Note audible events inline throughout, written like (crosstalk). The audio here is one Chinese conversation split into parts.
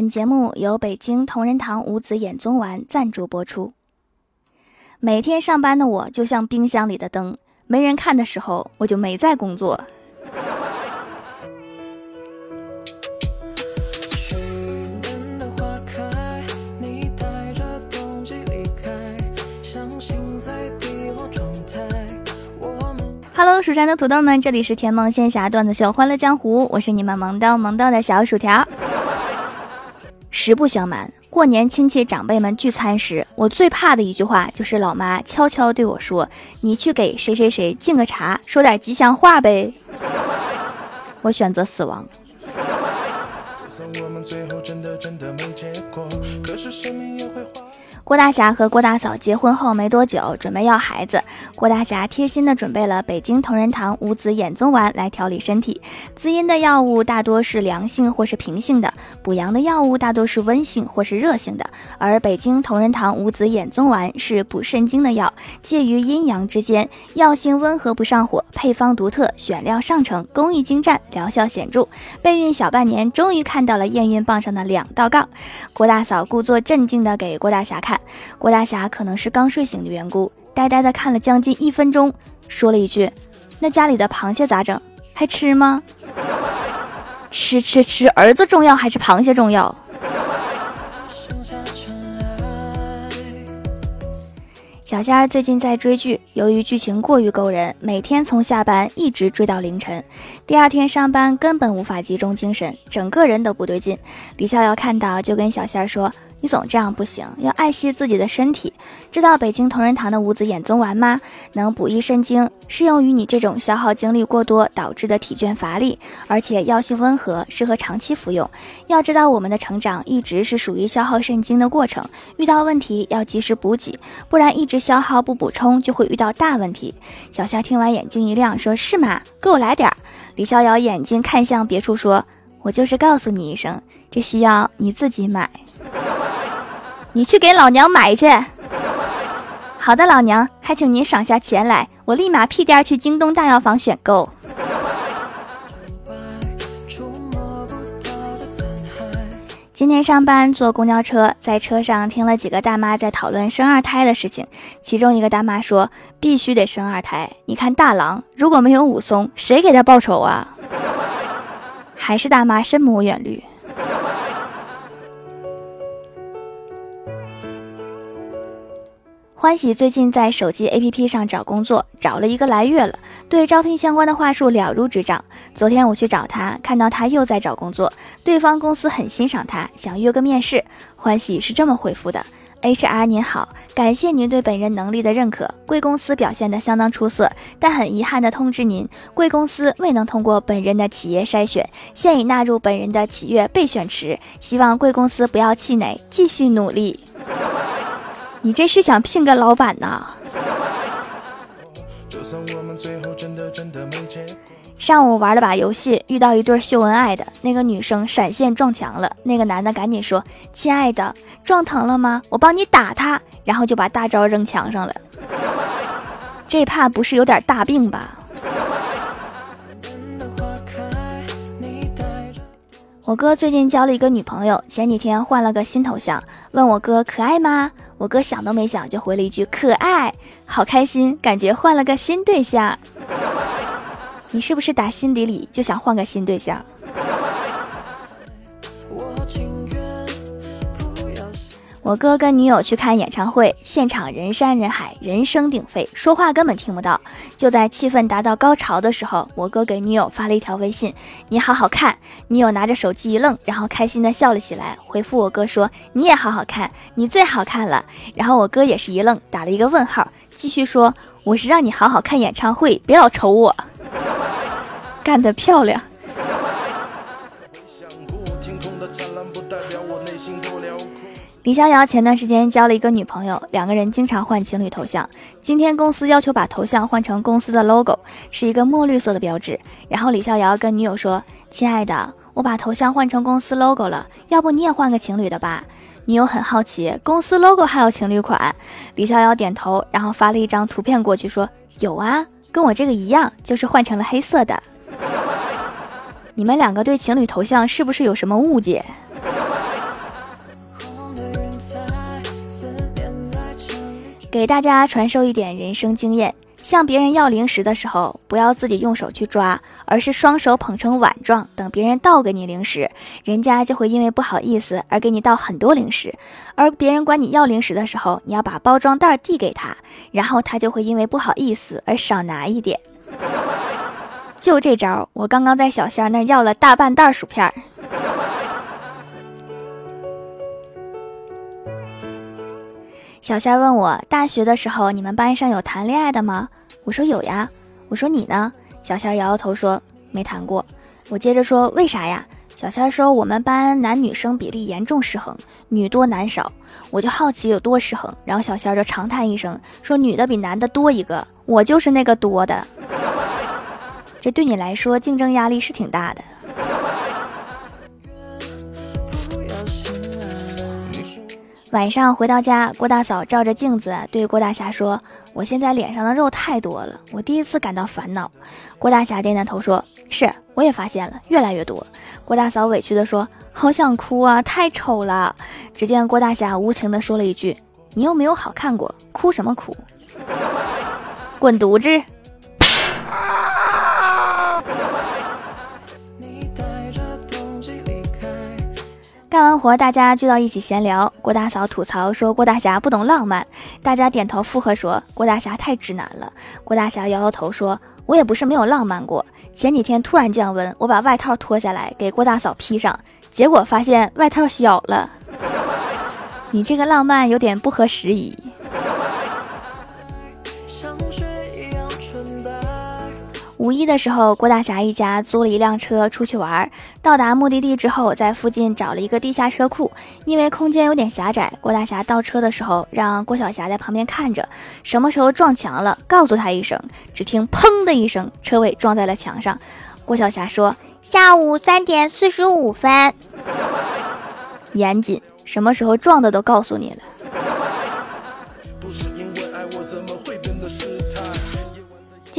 本节目由北京同仁堂五子衍宗丸赞助播出。每天上班的我就像冰箱里的灯，没人看的时候我就没在工作。Hello，蜀山的土豆们，这里是甜梦仙侠段子秀欢乐江湖，我是你们萌逗萌逗的小薯条。实不相瞒，过年亲戚长辈们聚餐时，我最怕的一句话就是老妈悄悄对我说：“你去给谁谁谁敬个茶，说点吉祥话呗。(laughs) ”我选择死亡。我们最后真的真的没结果，可是生命也会花郭大侠和郭大嫂结婚后没多久，准备要孩子。郭大侠贴心的准备了北京同仁堂五子衍宗丸来调理身体。滋阴的药物大多是凉性或是平性的，补阳的药物大多是温性或是热性的。而北京同仁堂五子衍宗丸是补肾精的药，介于阴阳之间，药性温和不上火，配方独特，选料上乘，工艺精湛，疗效显著。备孕小半年，终于看到了验孕棒上的两道杠。郭大嫂故作镇静的给郭大侠看。郭大侠可能是刚睡醒的缘故，呆呆的看了将近一分钟，说了一句：“那家里的螃蟹咋整？还吃吗？”吃吃吃，儿子重要还是螃蟹重要？小仙儿最近在追剧，由于剧情过于勾人，每天从下班一直追到凌晨，第二天上班根本无法集中精神，整个人都不对劲。李逍遥看到就跟小仙儿说。你总这样不行，要爱惜自己的身体。知道北京同仁堂的五子衍宗丸吗？能补益肾精，适用于你这种消耗精力过多导致的体倦乏力，而且药性温和，适合长期服用。要知道，我们的成长一直是属于消耗肾精的过程，遇到问题要及时补给，不然一直消耗不补充，就会遇到大问题。小夏听完眼睛一亮，说是吗？给我来点儿。李逍遥眼睛看向别处，说：“我就是告诉你一声，这需要你自己买。” (laughs) 你去给老娘买去。好的，老娘还请您赏下钱来，我立马屁颠儿去京东大药房选购。今天上班坐公交车，在车上听了几个大妈在讨论生二胎的事情，其中一个大妈说：“必须得生二胎，你看大郎如果没有武松，谁给他报仇啊？”还是大妈深谋远虑。欢喜最近在手机 APP 上找工作，找了一个来月了，对招聘相关的话术了如指掌。昨天我去找他，看到他又在找工作，对方公司很欣赏他，想约个面试。欢喜是这么回复的：HR 您好，感谢您对本人能力的认可，贵公司表现得相当出色，但很遗憾的通知您，贵公司未能通过本人的企业筛选，现已纳入本人的企业备选池，希望贵公司不要气馁，继续努力。你这是想聘个老板呐？上午玩了把游戏，遇到一对秀恩爱的，那个女生闪现撞墙了，那个男的赶紧说：“亲爱的，撞疼了吗？我帮你打他。”然后就把大招扔墙上了。这怕不是有点大病吧？我哥最近交了一个女朋友，前几天换了个新头像，问我哥可爱吗？我哥想都没想就回了一句可爱，好开心，感觉换了个新对象。你是不是打心底里就想换个新对象？我哥跟女友去看演唱会，现场人山人海，人声鼎沸，说话根本听不到。就在气氛达到高潮的时候，我哥给女友发了一条微信：“你好好看。”女友拿着手机一愣，然后开心的笑了起来，回复我哥说：“你也好好看，你最好看了。”然后我哥也是一愣，打了一个问号，继续说：“我是让你好好看演唱会，别老瞅我。”干得漂亮。李逍遥前段时间交了一个女朋友，两个人经常换情侣头像。今天公司要求把头像换成公司的 logo，是一个墨绿色的标志。然后李逍遥跟女友说：“亲爱的，我把头像换成公司 logo 了，要不你也换个情侣的吧？”女友很好奇，公司 logo 还有情侣款？李逍遥点头，然后发了一张图片过去，说：“有啊，跟我这个一样，就是换成了黑色的。”你们两个对情侣头像是不是有什么误解？给大家传授一点人生经验：向别人要零食的时候，不要自己用手去抓，而是双手捧成碗状，等别人倒给你零食，人家就会因为不好意思而给你倒很多零食；而别人管你要零食的时候，你要把包装袋递给他，然后他就会因为不好意思而少拿一点。就这招，我刚刚在小仙儿那儿要了大半袋薯片儿。小仙问我，大学的时候你们班上有谈恋爱的吗？我说有呀。我说你呢？小仙摇摇头说没谈过。我接着说为啥呀？小仙说我们班男女生比例严重失衡，女多男少。我就好奇有多失衡，然后小仙就长叹一声说女的比男的多一个，我就是那个多的。这对你来说竞争压力是挺大的。晚上回到家，郭大嫂照着镜子对郭大侠说：“我现在脸上的肉太多了，我第一次感到烦恼。”郭大侠点点头说：“是，我也发现了，越来越多。”郭大嫂委屈地说：“好想哭啊，太丑了。”只见郭大侠无情地说了一句：“你又没有好看过，哭什么哭？(laughs) 滚犊子！”干完活，大家聚到一起闲聊。郭大嫂吐槽说：“郭大侠不懂浪漫。”大家点头附和说：“郭大侠太直男了。”郭大侠摇摇头说：“我也不是没有浪漫过。前几天突然降温，我把外套脱下来给郭大嫂披上，结果发现外套小了。(laughs) 你这个浪漫有点不合时宜。”五一的时候，郭大侠一家租了一辆车出去玩。到达目的地之后，在附近找了一个地下车库，因为空间有点狭窄，郭大侠倒车的时候让郭小霞在旁边看着，什么时候撞墙了，告诉他一声。只听砰的一声，车尾撞在了墙上。郭小霞说：“下午三点四十五分。”严谨，什么时候撞的都告诉你了。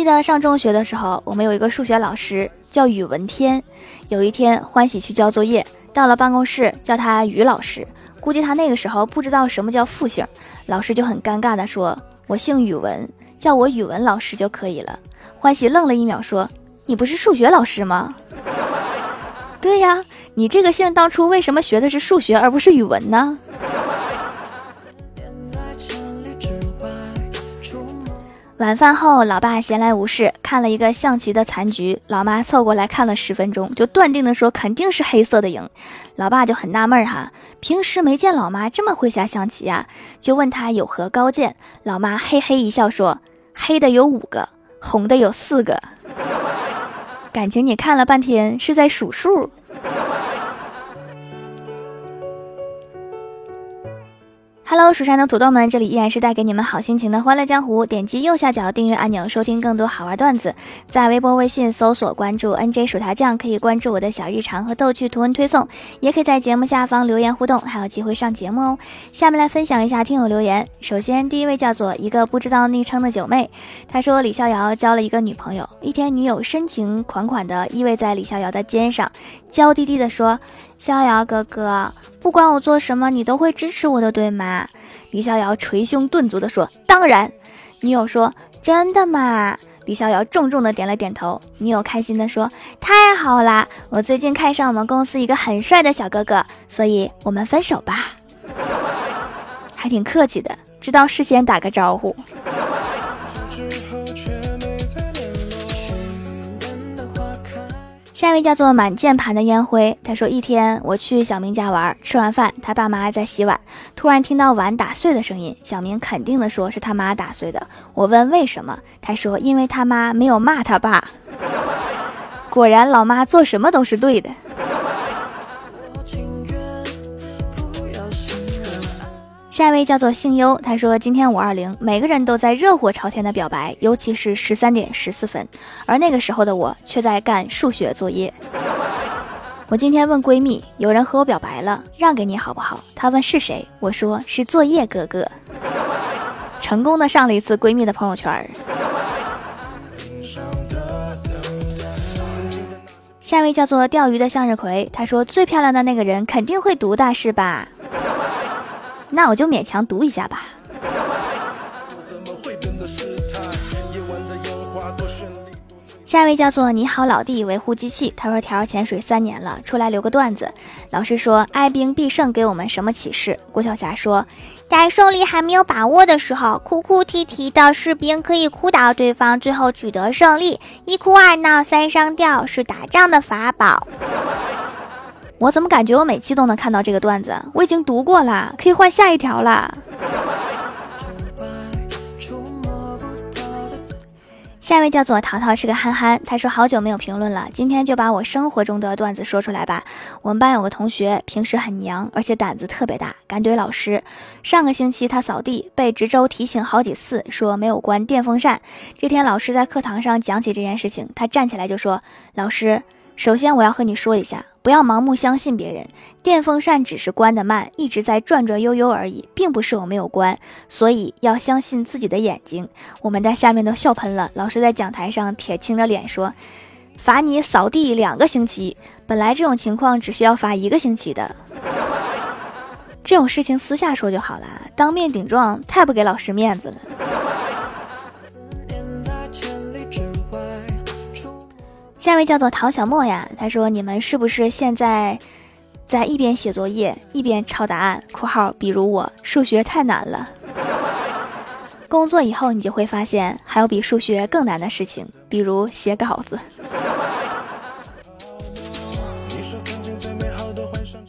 记得上中学的时候，我们有一个数学老师叫宇文天。有一天，欢喜去交作业，到了办公室叫他宇老师。估计他那个时候不知道什么叫复姓，老师就很尴尬的说：“我姓宇文，叫我宇文老师就可以了。”欢喜愣了一秒，说：“你不是数学老师吗？”“ (laughs) 对呀，你这个姓当初为什么学的是数学而不是语文呢？”晚饭后，老爸闲来无事，看了一个象棋的残局。老妈凑过来看了十分钟，就断定的说肯定是黑色的赢。老爸就很纳闷哈，平时没见老妈这么会下象棋啊，就问他有何高见。老妈嘿嘿一笑说：“黑的有五个，红的有四个。”感情你看了半天是在数数。Hello，蜀山的土豆们，这里依然是带给你们好心情的欢乐江湖。点击右下角订阅按钮，收听更多好玩段子。在微博、微信搜索关注 NJ 薯条酱，可以关注我的小日常和逗趣图文推送，也可以在节目下方留言互动，还有机会上节目哦。下面来分享一下听友留言。首先，第一位叫做一个不知道昵称的九妹，她说李逍遥交了一个女朋友，一天女友深情款款的依偎在李逍遥的肩上，娇滴滴的说：“逍遥哥哥。”不管我做什么，你都会支持我的，对吗？李逍遥捶胸顿足地说：“当然。”女友说：“真的吗？”李逍遥重重的点了点头。女友开心地说：“太好啦！我最近看上我们公司一个很帅的小哥哥，所以我们分手吧。”还挺客气的，知道事先打个招呼。下一位叫做满键盘的烟灰，他说：“一天我去小明家玩，吃完饭，他爸妈在洗碗，突然听到碗打碎的声音。小明肯定的说是他妈打碎的。我问为什么，他说因为他妈没有骂他爸。果然，老妈做什么都是对的。”下一位叫做姓优，他说今天五二零，每个人都在热火朝天的表白，尤其是十三点十四分，而那个时候的我却在干数学作业。我今天问闺蜜，有人和我表白了，让给你好不好？她问是谁，我说是作业哥哥，成功的上了一次闺蜜的朋友圈。下一位叫做钓鱼的向日葵，他说最漂亮的那个人肯定会读的是吧？那我就勉强读一下吧。下一位叫做你好老弟维护机器他说调潜水三年了出来留个段子。老师说哀兵必胜给我们什么启示？郭晓霞说在胜利还没有把握的时候哭哭啼啼的士兵可以哭倒对方最后取得胜利。一哭二闹三上吊是打仗的法宝。我怎么感觉我每期都能看到这个段子？我已经读过了，可以换下一条了。下一位叫做淘淘，是个憨憨。他说好久没有评论了，今天就把我生活中的段子说出来吧。我们班有个同学，平时很娘，而且胆子特别大，敢怼老师。上个星期他扫地，被值周提醒好几次，说没有关电风扇。这天老师在课堂上讲起这件事情，他站起来就说：“老师。”首先，我要和你说一下，不要盲目相信别人。电风扇只是关得慢，一直在转转悠悠而已，并不是我没有关。所以要相信自己的眼睛。我们在下面都笑喷了。老师在讲台上铁青着脸说：“罚你扫地两个星期。”本来这种情况只需要罚一个星期的。这种事情私下说就好了，当面顶撞太不给老师面子了。下一位叫做陶小莫呀，他说：“你们是不是现在在一边写作业一边抄答案？（括号比如我数学太难了。(laughs) ）工作以后你就会发现还有比数学更难的事情，比如写稿子。”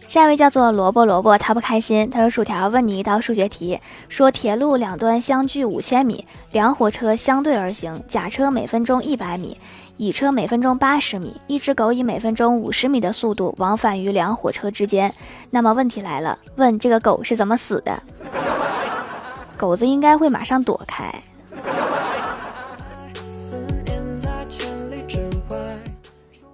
下一位叫做萝卜萝卜，他不开心。他说：“薯条问你一道数学题，说铁路两端相距五千米，两火车相对而行，甲车每分钟一百米。”乙车每分钟八十米，一只狗以每分钟五十米的速度往返于两火车之间。那么问题来了，问这个狗是怎么死的？狗子应该会马上躲开。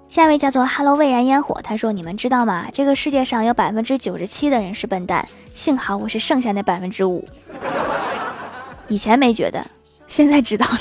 下一位叫做 “Hello 蔚然烟火”，他说：“你们知道吗？这个世界上有百分之九十七的人是笨蛋，幸好我是剩下那百分之五。以前没觉得，现在知道了。”